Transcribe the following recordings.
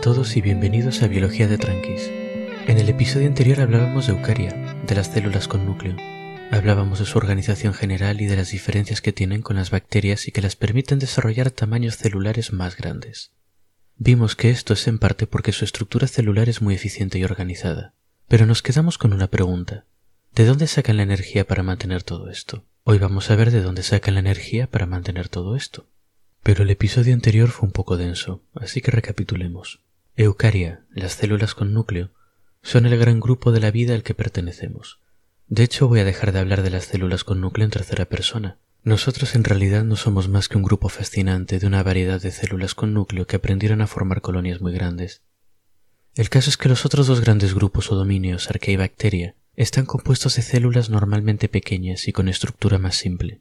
todos y bienvenidos a Biología de Tranquis. En el episodio anterior hablábamos de Eucaria, de las células con núcleo. Hablábamos de su organización general y de las diferencias que tienen con las bacterias y que las permiten desarrollar tamaños celulares más grandes. Vimos que esto es en parte porque su estructura celular es muy eficiente y organizada. Pero nos quedamos con una pregunta. ¿De dónde sacan la energía para mantener todo esto? Hoy vamos a ver de dónde sacan la energía para mantener todo esto. Pero el episodio anterior fue un poco denso, así que recapitulemos. Eucaria, las células con núcleo, son el gran grupo de la vida al que pertenecemos. De hecho, voy a dejar de hablar de las células con núcleo en tercera persona. Nosotros en realidad no somos más que un grupo fascinante de una variedad de células con núcleo que aprendieron a formar colonias muy grandes. El caso es que los otros dos grandes grupos o dominios, arquea y bacteria, están compuestos de células normalmente pequeñas y con estructura más simple.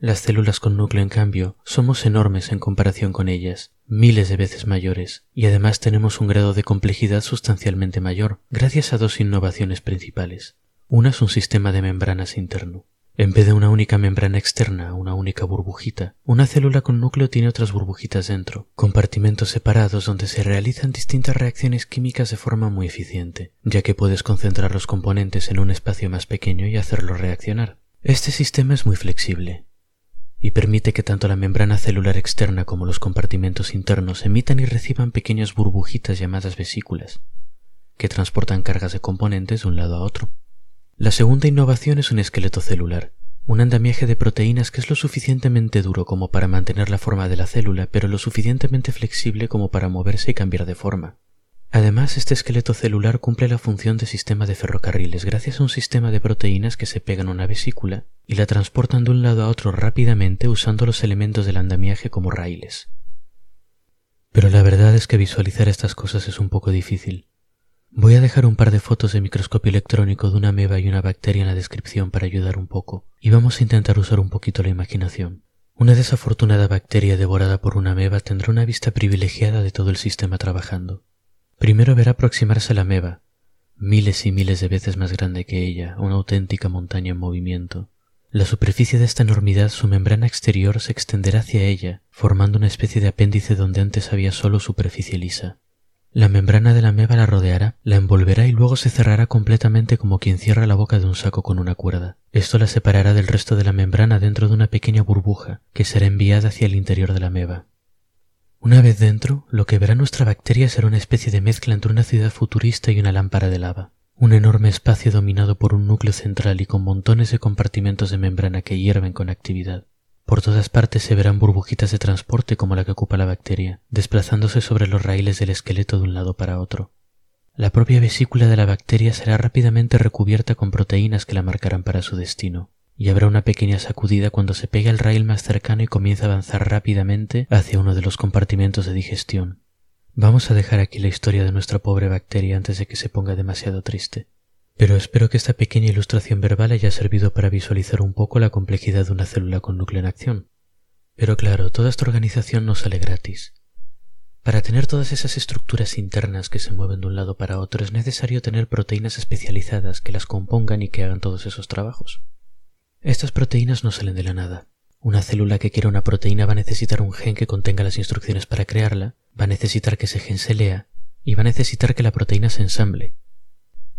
Las células con núcleo, en cambio, somos enormes en comparación con ellas, miles de veces mayores, y además tenemos un grado de complejidad sustancialmente mayor, gracias a dos innovaciones principales. Una es un sistema de membranas interno. En vez de una única membrana externa, una única burbujita, una célula con núcleo tiene otras burbujitas dentro, compartimentos separados donde se realizan distintas reacciones químicas de forma muy eficiente, ya que puedes concentrar los componentes en un espacio más pequeño y hacerlos reaccionar. Este sistema es muy flexible, y permite que tanto la membrana celular externa como los compartimentos internos emitan y reciban pequeñas burbujitas llamadas vesículas, que transportan cargas de componentes de un lado a otro. La segunda innovación es un esqueleto celular, un andamiaje de proteínas que es lo suficientemente duro como para mantener la forma de la célula, pero lo suficientemente flexible como para moverse y cambiar de forma. Además, este esqueleto celular cumple la función de sistema de ferrocarriles gracias a un sistema de proteínas que se pegan a una vesícula y la transportan de un lado a otro rápidamente usando los elementos del andamiaje como raíles. Pero la verdad es que visualizar estas cosas es un poco difícil. Voy a dejar un par de fotos de microscopio electrónico de una ameba y una bacteria en la descripción para ayudar un poco, y vamos a intentar usar un poquito la imaginación. Una desafortunada bacteria devorada por una ameba tendrá una vista privilegiada de todo el sistema trabajando. Primero verá aproximarse la ameba, miles y miles de veces más grande que ella, una auténtica montaña en movimiento. La superficie de esta enormidad, su membrana exterior, se extenderá hacia ella, formando una especie de apéndice donde antes había solo superficie lisa. La membrana de la ameba la rodeará, la envolverá y luego se cerrará completamente como quien cierra la boca de un saco con una cuerda. Esto la separará del resto de la membrana dentro de una pequeña burbuja que será enviada hacia el interior de la ameba. Una vez dentro, lo que verá nuestra bacteria será una especie de mezcla entre una ciudad futurista y una lámpara de lava. Un enorme espacio dominado por un núcleo central y con montones de compartimentos de membrana que hierven con actividad. Por todas partes se verán burbujitas de transporte como la que ocupa la bacteria, desplazándose sobre los raíles del esqueleto de un lado para otro. La propia vesícula de la bacteria será rápidamente recubierta con proteínas que la marcarán para su destino y habrá una pequeña sacudida cuando se pegue al rail más cercano y comienza a avanzar rápidamente hacia uno de los compartimentos de digestión. Vamos a dejar aquí la historia de nuestra pobre bacteria antes de que se ponga demasiado triste. Pero espero que esta pequeña ilustración verbal haya servido para visualizar un poco la complejidad de una célula con núcleo en acción. Pero claro, toda esta organización no sale gratis. Para tener todas esas estructuras internas que se mueven de un lado para otro es necesario tener proteínas especializadas que las compongan y que hagan todos esos trabajos. Estas proteínas no salen de la nada. Una célula que quiera una proteína va a necesitar un gen que contenga las instrucciones para crearla, va a necesitar que ese gen se lea y va a necesitar que la proteína se ensamble.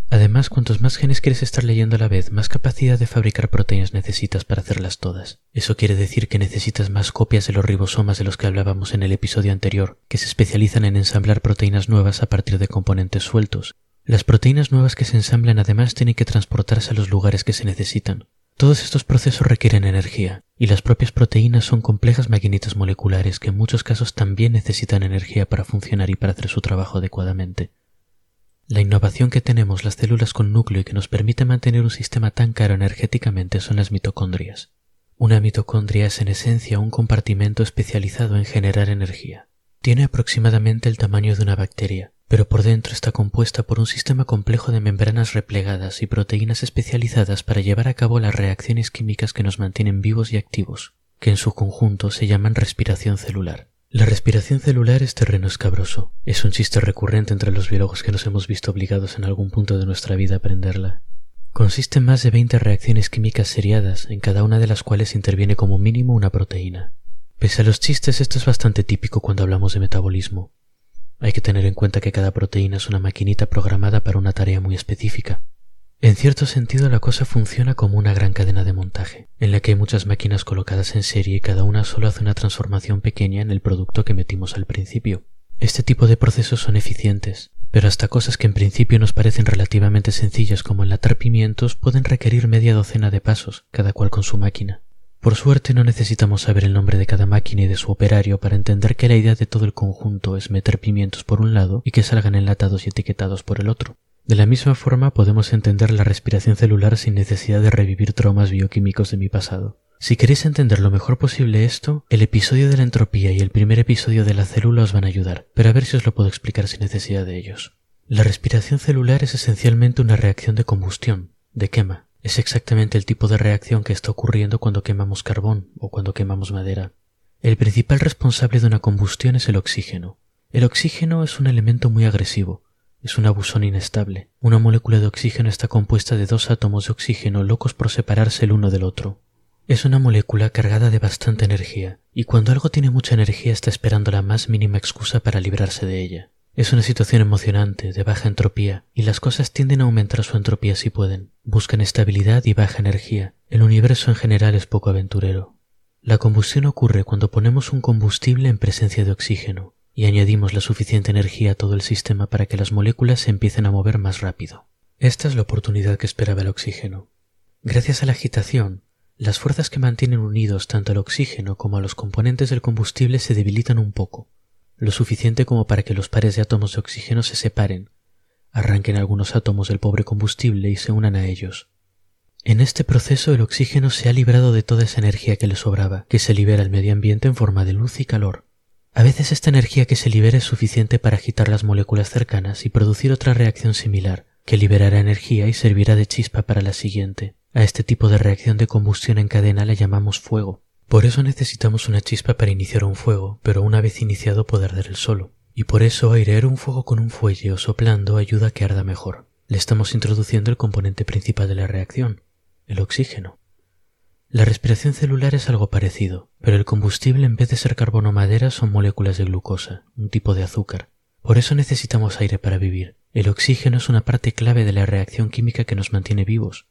Además, cuantos más genes quieres estar leyendo a la vez, más capacidad de fabricar proteínas necesitas para hacerlas todas. Eso quiere decir que necesitas más copias de los ribosomas de los que hablábamos en el episodio anterior, que se especializan en ensamblar proteínas nuevas a partir de componentes sueltos. Las proteínas nuevas que se ensamblan además tienen que transportarse a los lugares que se necesitan. Todos estos procesos requieren energía, y las propias proteínas son complejas maquinitas moleculares que en muchos casos también necesitan energía para funcionar y para hacer su trabajo adecuadamente. La innovación que tenemos las células con núcleo y que nos permite mantener un sistema tan caro energéticamente son las mitocondrias. Una mitocondria es en esencia un compartimento especializado en generar energía. Tiene aproximadamente el tamaño de una bacteria, pero por dentro está compuesta por un sistema complejo de membranas replegadas y proteínas especializadas para llevar a cabo las reacciones químicas que nos mantienen vivos y activos, que en su conjunto se llaman respiración celular. La respiración celular es terreno escabroso. Es un chiste recurrente entre los biólogos que nos hemos visto obligados en algún punto de nuestra vida a aprenderla. Consiste en más de 20 reacciones químicas seriadas, en cada una de las cuales interviene como mínimo una proteína. Pese a los chistes, esto es bastante típico cuando hablamos de metabolismo. Hay que tener en cuenta que cada proteína es una maquinita programada para una tarea muy específica. En cierto sentido la cosa funciona como una gran cadena de montaje, en la que hay muchas máquinas colocadas en serie y cada una solo hace una transformación pequeña en el producto que metimos al principio. Este tipo de procesos son eficientes, pero hasta cosas que en principio nos parecen relativamente sencillas como enlatar pimientos pueden requerir media docena de pasos, cada cual con su máquina. Por suerte no necesitamos saber el nombre de cada máquina y de su operario para entender que la idea de todo el conjunto es meter pimientos por un lado y que salgan enlatados y etiquetados por el otro. De la misma forma podemos entender la respiración celular sin necesidad de revivir traumas bioquímicos de mi pasado. Si queréis entender lo mejor posible esto, el episodio de la entropía y el primer episodio de la célula os van a ayudar, pero a ver si os lo puedo explicar sin necesidad de ellos. La respiración celular es esencialmente una reacción de combustión, de quema. Es exactamente el tipo de reacción que está ocurriendo cuando quemamos carbón o cuando quemamos madera. El principal responsable de una combustión es el oxígeno. El oxígeno es un elemento muy agresivo, es un abusón inestable. Una molécula de oxígeno está compuesta de dos átomos de oxígeno locos por separarse el uno del otro. Es una molécula cargada de bastante energía, y cuando algo tiene mucha energía está esperando la más mínima excusa para librarse de ella. Es una situación emocionante, de baja entropía, y las cosas tienden a aumentar su entropía si pueden. Buscan estabilidad y baja energía. El universo en general es poco aventurero. La combustión ocurre cuando ponemos un combustible en presencia de oxígeno, y añadimos la suficiente energía a todo el sistema para que las moléculas se empiecen a mover más rápido. Esta es la oportunidad que esperaba el oxígeno. Gracias a la agitación, las fuerzas que mantienen unidos tanto al oxígeno como a los componentes del combustible se debilitan un poco, lo suficiente como para que los pares de átomos de oxígeno se separen, arranquen algunos átomos del pobre combustible y se unan a ellos. En este proceso el oxígeno se ha librado de toda esa energía que le sobraba, que se libera al medio ambiente en forma de luz y calor. A veces esta energía que se libera es suficiente para agitar las moléculas cercanas y producir otra reacción similar, que liberará energía y servirá de chispa para la siguiente. A este tipo de reacción de combustión en cadena le llamamos fuego. Por eso necesitamos una chispa para iniciar un fuego, pero una vez iniciado poder dar el solo. Y por eso airear un fuego con un fuelle o soplando ayuda a que arda mejor. Le estamos introduciendo el componente principal de la reacción, el oxígeno. La respiración celular es algo parecido, pero el combustible en vez de ser carbono madera son moléculas de glucosa, un tipo de azúcar. Por eso necesitamos aire para vivir. El oxígeno es una parte clave de la reacción química que nos mantiene vivos.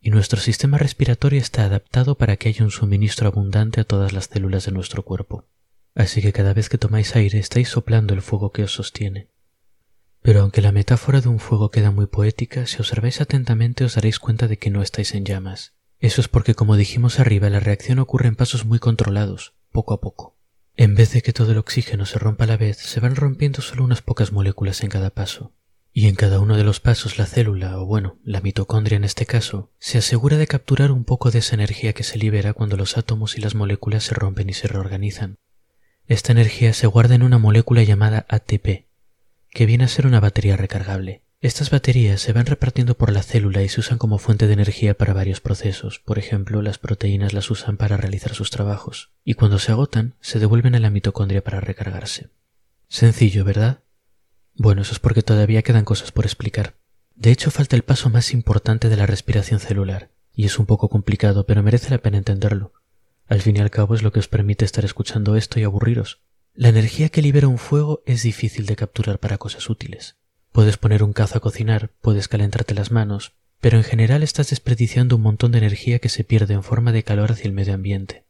Y nuestro sistema respiratorio está adaptado para que haya un suministro abundante a todas las células de nuestro cuerpo. Así que cada vez que tomáis aire estáis soplando el fuego que os sostiene. Pero aunque la metáfora de un fuego queda muy poética, si observáis atentamente os daréis cuenta de que no estáis en llamas, eso es porque, como dijimos arriba, la reacción ocurre en pasos muy controlados, poco a poco. En vez de que todo el oxígeno se rompa a la vez, se van rompiendo solo unas pocas moléculas en cada paso. Y en cada uno de los pasos la célula, o bueno, la mitocondria en este caso, se asegura de capturar un poco de esa energía que se libera cuando los átomos y las moléculas se rompen y se reorganizan. Esta energía se guarda en una molécula llamada ATP, que viene a ser una batería recargable. Estas baterías se van repartiendo por la célula y se usan como fuente de energía para varios procesos. Por ejemplo, las proteínas las usan para realizar sus trabajos, y cuando se agotan, se devuelven a la mitocondria para recargarse. Sencillo, ¿verdad? Bueno, eso es porque todavía quedan cosas por explicar. De hecho, falta el paso más importante de la respiración celular, y es un poco complicado, pero merece la pena entenderlo. Al fin y al cabo es lo que os permite estar escuchando esto y aburriros. La energía que libera un fuego es difícil de capturar para cosas útiles. Puedes poner un cazo a cocinar, puedes calentarte las manos, pero en general estás desperdiciando un montón de energía que se pierde en forma de calor hacia el medio ambiente.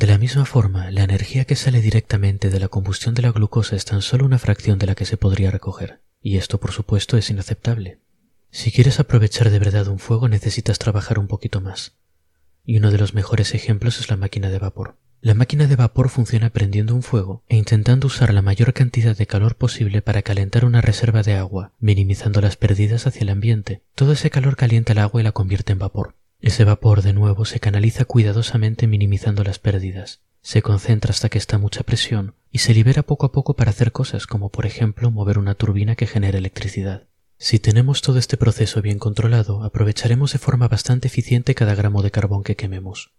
De la misma forma, la energía que sale directamente de la combustión de la glucosa es tan solo una fracción de la que se podría recoger, y esto por supuesto es inaceptable. Si quieres aprovechar de verdad un fuego necesitas trabajar un poquito más, y uno de los mejores ejemplos es la máquina de vapor. La máquina de vapor funciona prendiendo un fuego e intentando usar la mayor cantidad de calor posible para calentar una reserva de agua, minimizando las pérdidas hacia el ambiente. Todo ese calor calienta el agua y la convierte en vapor. Ese vapor de nuevo se canaliza cuidadosamente minimizando las pérdidas. Se concentra hasta que está mucha presión y se libera poco a poco para hacer cosas como por ejemplo mover una turbina que genera electricidad. Si tenemos todo este proceso bien controlado, aprovecharemos de forma bastante eficiente cada gramo de carbón que quememos.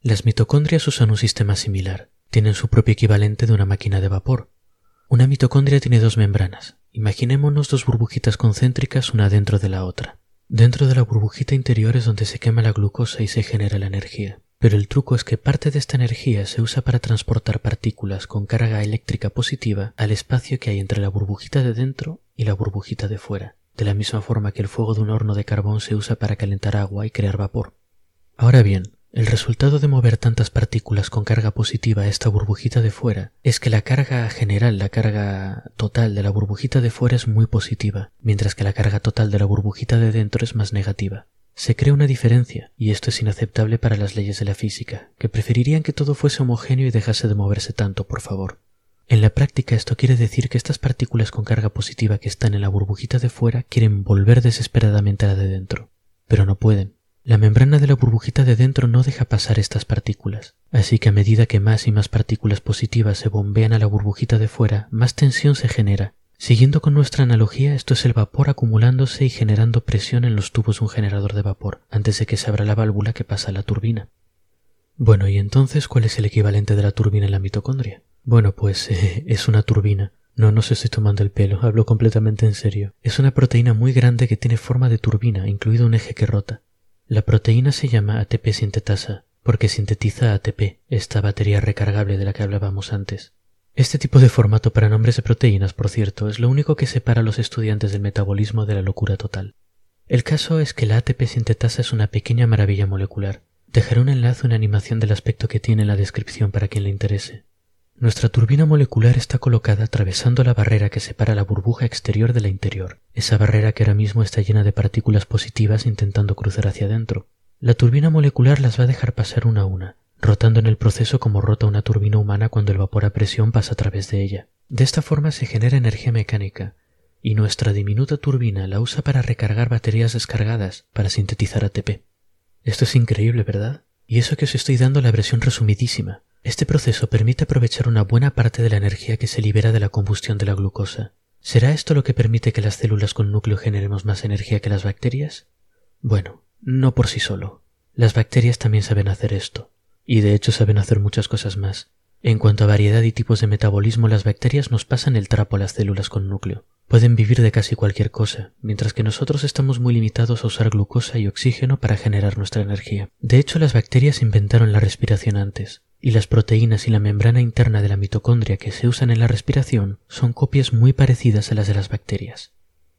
Las mitocondrias usan un sistema similar. Tienen su propio equivalente de una máquina de vapor. Una mitocondria tiene dos membranas. Imaginémonos dos burbujitas concéntricas una dentro de la otra. Dentro de la burbujita interior es donde se quema la glucosa y se genera la energía. pero el truco es que parte de esta energía se usa para transportar partículas con carga eléctrica positiva al espacio que hay entre la burbujita de dentro y la burbujita de fuera, de la misma forma que el fuego de un horno de carbón se usa para calentar agua y crear vapor. Ahora bien, el resultado de mover tantas partículas con carga positiva a esta burbujita de fuera es que la carga general, la carga total de la burbujita de fuera es muy positiva, mientras que la carga total de la burbujita de dentro es más negativa. Se crea una diferencia, y esto es inaceptable para las leyes de la física, que preferirían que todo fuese homogéneo y dejase de moverse tanto, por favor. En la práctica esto quiere decir que estas partículas con carga positiva que están en la burbujita de fuera quieren volver desesperadamente a la de dentro, pero no pueden. La membrana de la burbujita de dentro no deja pasar estas partículas, así que a medida que más y más partículas positivas se bombean a la burbujita de fuera, más tensión se genera Siguiendo con nuestra analogía, esto es el vapor acumulándose y generando presión en los tubos de un generador de vapor, antes de que se abra la válvula que pasa a la turbina. Bueno, ¿y entonces cuál es el equivalente de la turbina en la mitocondria? Bueno, pues es una turbina. No, no se estoy tomando el pelo, hablo completamente en serio. Es una proteína muy grande que tiene forma de turbina, incluido un eje que rota. La proteína se llama ATP sintetasa, porque sintetiza ATP, esta batería recargable de la que hablábamos antes. Este tipo de formato para nombres de proteínas, por cierto, es lo único que separa a los estudiantes del metabolismo de la locura total. El caso es que la ATP sintetasa es una pequeña maravilla molecular. Dejaré un enlace una animación del aspecto que tiene en la descripción para quien le interese. Nuestra turbina molecular está colocada atravesando la barrera que separa la burbuja exterior de la interior, esa barrera que ahora mismo está llena de partículas positivas intentando cruzar hacia adentro. La turbina molecular las va a dejar pasar una a una, rotando en el proceso como rota una turbina humana cuando el vapor a presión pasa a través de ella. De esta forma se genera energía mecánica, y nuestra diminuta turbina la usa para recargar baterías descargadas para sintetizar ATP. Esto es increíble, ¿verdad? Y eso que os estoy dando la versión resumidísima. Este proceso permite aprovechar una buena parte de la energía que se libera de la combustión de la glucosa. ¿Será esto lo que permite que las células con núcleo generemos más energía que las bacterias? Bueno, no por sí solo. Las bacterias también saben hacer esto y de hecho saben hacer muchas cosas más. En cuanto a variedad y tipos de metabolismo, las bacterias nos pasan el trapo a las células con núcleo. Pueden vivir de casi cualquier cosa, mientras que nosotros estamos muy limitados a usar glucosa y oxígeno para generar nuestra energía. De hecho, las bacterias inventaron la respiración antes, y las proteínas y la membrana interna de la mitocondria que se usan en la respiración son copias muy parecidas a las de las bacterias.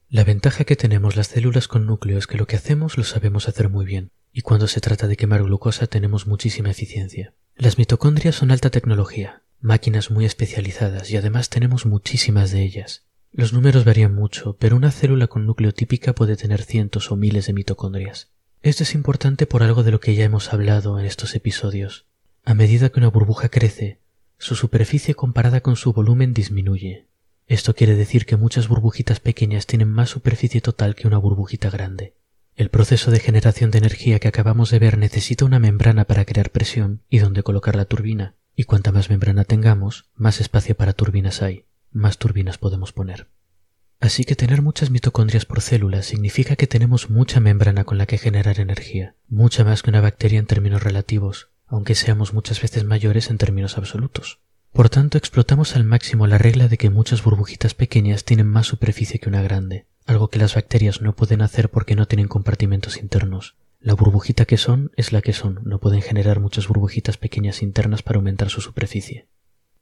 La ventaja que tenemos las células con núcleo es que lo que hacemos lo sabemos hacer muy bien, y cuando se trata de quemar glucosa tenemos muchísima eficiencia. Las mitocondrias son alta tecnología, máquinas muy especializadas y además tenemos muchísimas de ellas. Los números varían mucho, pero una célula con núcleo típica puede tener cientos o miles de mitocondrias. Esto es importante por algo de lo que ya hemos hablado en estos episodios. A medida que una burbuja crece, su superficie comparada con su volumen disminuye. Esto quiere decir que muchas burbujitas pequeñas tienen más superficie total que una burbujita grande. El proceso de generación de energía que acabamos de ver necesita una membrana para crear presión y donde colocar la turbina, y cuanta más membrana tengamos, más espacio para turbinas hay, más turbinas podemos poner. Así que tener muchas mitocondrias por célula significa que tenemos mucha membrana con la que generar energía, mucha más que una bacteria en términos relativos, aunque seamos muchas veces mayores en términos absolutos. Por tanto, explotamos al máximo la regla de que muchas burbujitas pequeñas tienen más superficie que una grande, algo que las bacterias no pueden hacer porque no tienen compartimentos internos. La burbujita que son es la que son, no pueden generar muchas burbujitas pequeñas internas para aumentar su superficie.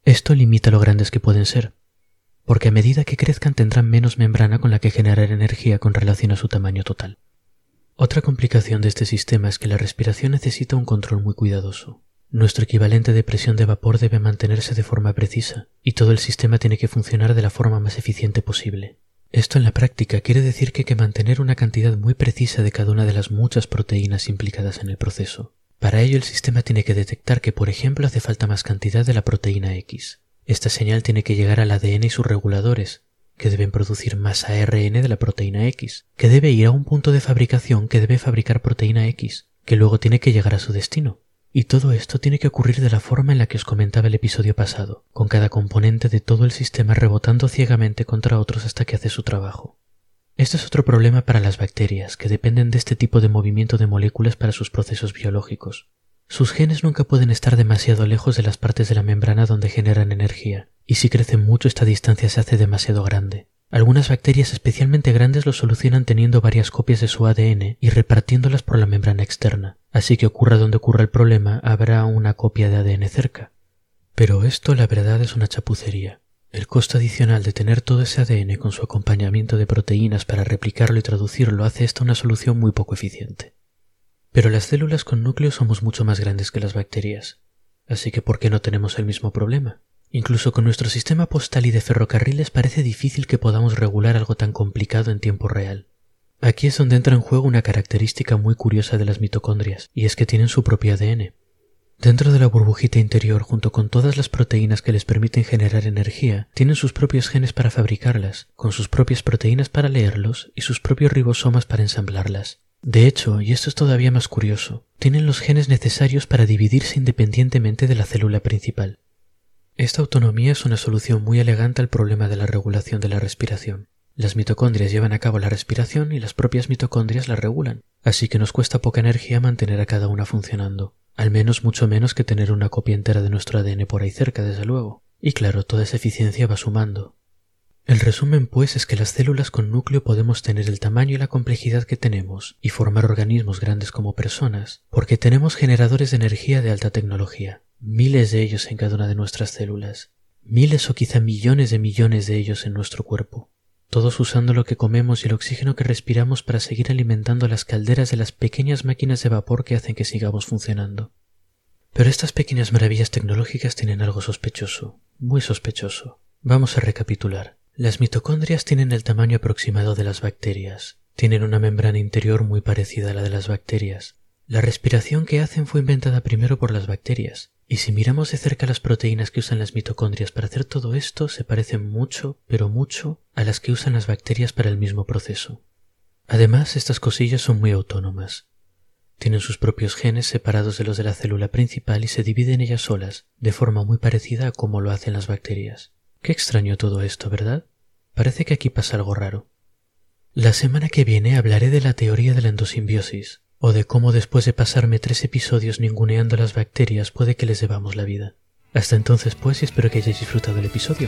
Esto limita lo grandes que pueden ser, porque a medida que crezcan tendrán menos membrana con la que generar energía con relación a su tamaño total. Otra complicación de este sistema es que la respiración necesita un control muy cuidadoso. Nuestro equivalente de presión de vapor debe mantenerse de forma precisa, y todo el sistema tiene que funcionar de la forma más eficiente posible. Esto en la práctica quiere decir que hay que mantener una cantidad muy precisa de cada una de las muchas proteínas implicadas en el proceso. Para ello el sistema tiene que detectar que, por ejemplo, hace falta más cantidad de la proteína X. Esta señal tiene que llegar al ADN y sus reguladores, que deben producir más ARN de la proteína X, que debe ir a un punto de fabricación que debe fabricar proteína X, que luego tiene que llegar a su destino, y todo esto tiene que ocurrir de la forma en la que os comentaba el episodio pasado, con cada componente de todo el sistema rebotando ciegamente contra otros hasta que hace su trabajo. Este es otro problema para las bacterias, que dependen de este tipo de movimiento de moléculas para sus procesos biológicos. Sus genes nunca pueden estar demasiado lejos de las partes de la membrana donde generan energía, y si crecen mucho esta distancia se hace demasiado grande. Algunas bacterias especialmente grandes lo solucionan teniendo varias copias de su ADN y repartiéndolas por la membrana externa, así que ocurra donde ocurra el problema habrá una copia de ADN cerca. Pero esto la verdad es una chapucería. El costo adicional de tener todo ese ADN con su acompañamiento de proteínas para replicarlo y traducirlo hace esta una solución muy poco eficiente. Pero las células con núcleo somos mucho más grandes que las bacterias, así que ¿por qué no tenemos el mismo problema? Incluso con nuestro sistema postal y de ferrocarriles parece difícil que podamos regular algo tan complicado en tiempo real. Aquí es donde entra en juego una característica muy curiosa de las mitocondrias, y es que tienen su propio ADN. Dentro de la burbujita interior, junto con todas las proteínas que les permiten generar energía, tienen sus propios genes para fabricarlas, con sus propias proteínas para leerlos y sus propios ribosomas para ensamblarlas. De hecho, y esto es todavía más curioso, tienen los genes necesarios para dividirse independientemente de la célula principal. Esta autonomía es una solución muy elegante al problema de la regulación de la respiración. Las mitocondrias llevan a cabo la respiración y las propias mitocondrias la regulan, así que nos cuesta poca energía mantener a cada una funcionando. Al menos mucho menos que tener una copia entera de nuestro ADN por ahí cerca, desde luego. Y claro, toda esa eficiencia va sumando. El resumen, pues, es que las células con núcleo podemos tener el tamaño y la complejidad que tenemos y formar organismos grandes como personas, porque tenemos generadores de energía de alta tecnología, miles de ellos en cada una de nuestras células, miles o quizá millones de millones de ellos en nuestro cuerpo todos usando lo que comemos y el oxígeno que respiramos para seguir alimentando las calderas de las pequeñas máquinas de vapor que hacen que sigamos funcionando. Pero estas pequeñas maravillas tecnológicas tienen algo sospechoso, muy sospechoso. Vamos a recapitular. Las mitocondrias tienen el tamaño aproximado de las bacterias. Tienen una membrana interior muy parecida a la de las bacterias. La respiración que hacen fue inventada primero por las bacterias, y si miramos de cerca las proteínas que usan las mitocondrias para hacer todo esto, se parecen mucho, pero mucho, a las que usan las bacterias para el mismo proceso. Además, estas cosillas son muy autónomas. Tienen sus propios genes separados de los de la célula principal y se dividen ellas solas, de forma muy parecida a como lo hacen las bacterias. Qué extraño todo esto, ¿verdad? Parece que aquí pasa algo raro. La semana que viene hablaré de la teoría de la endosimbiosis, o de cómo después de pasarme tres episodios ninguneando las bacterias puede que les debamos la vida. Hasta entonces pues y espero que hayáis disfrutado el episodio.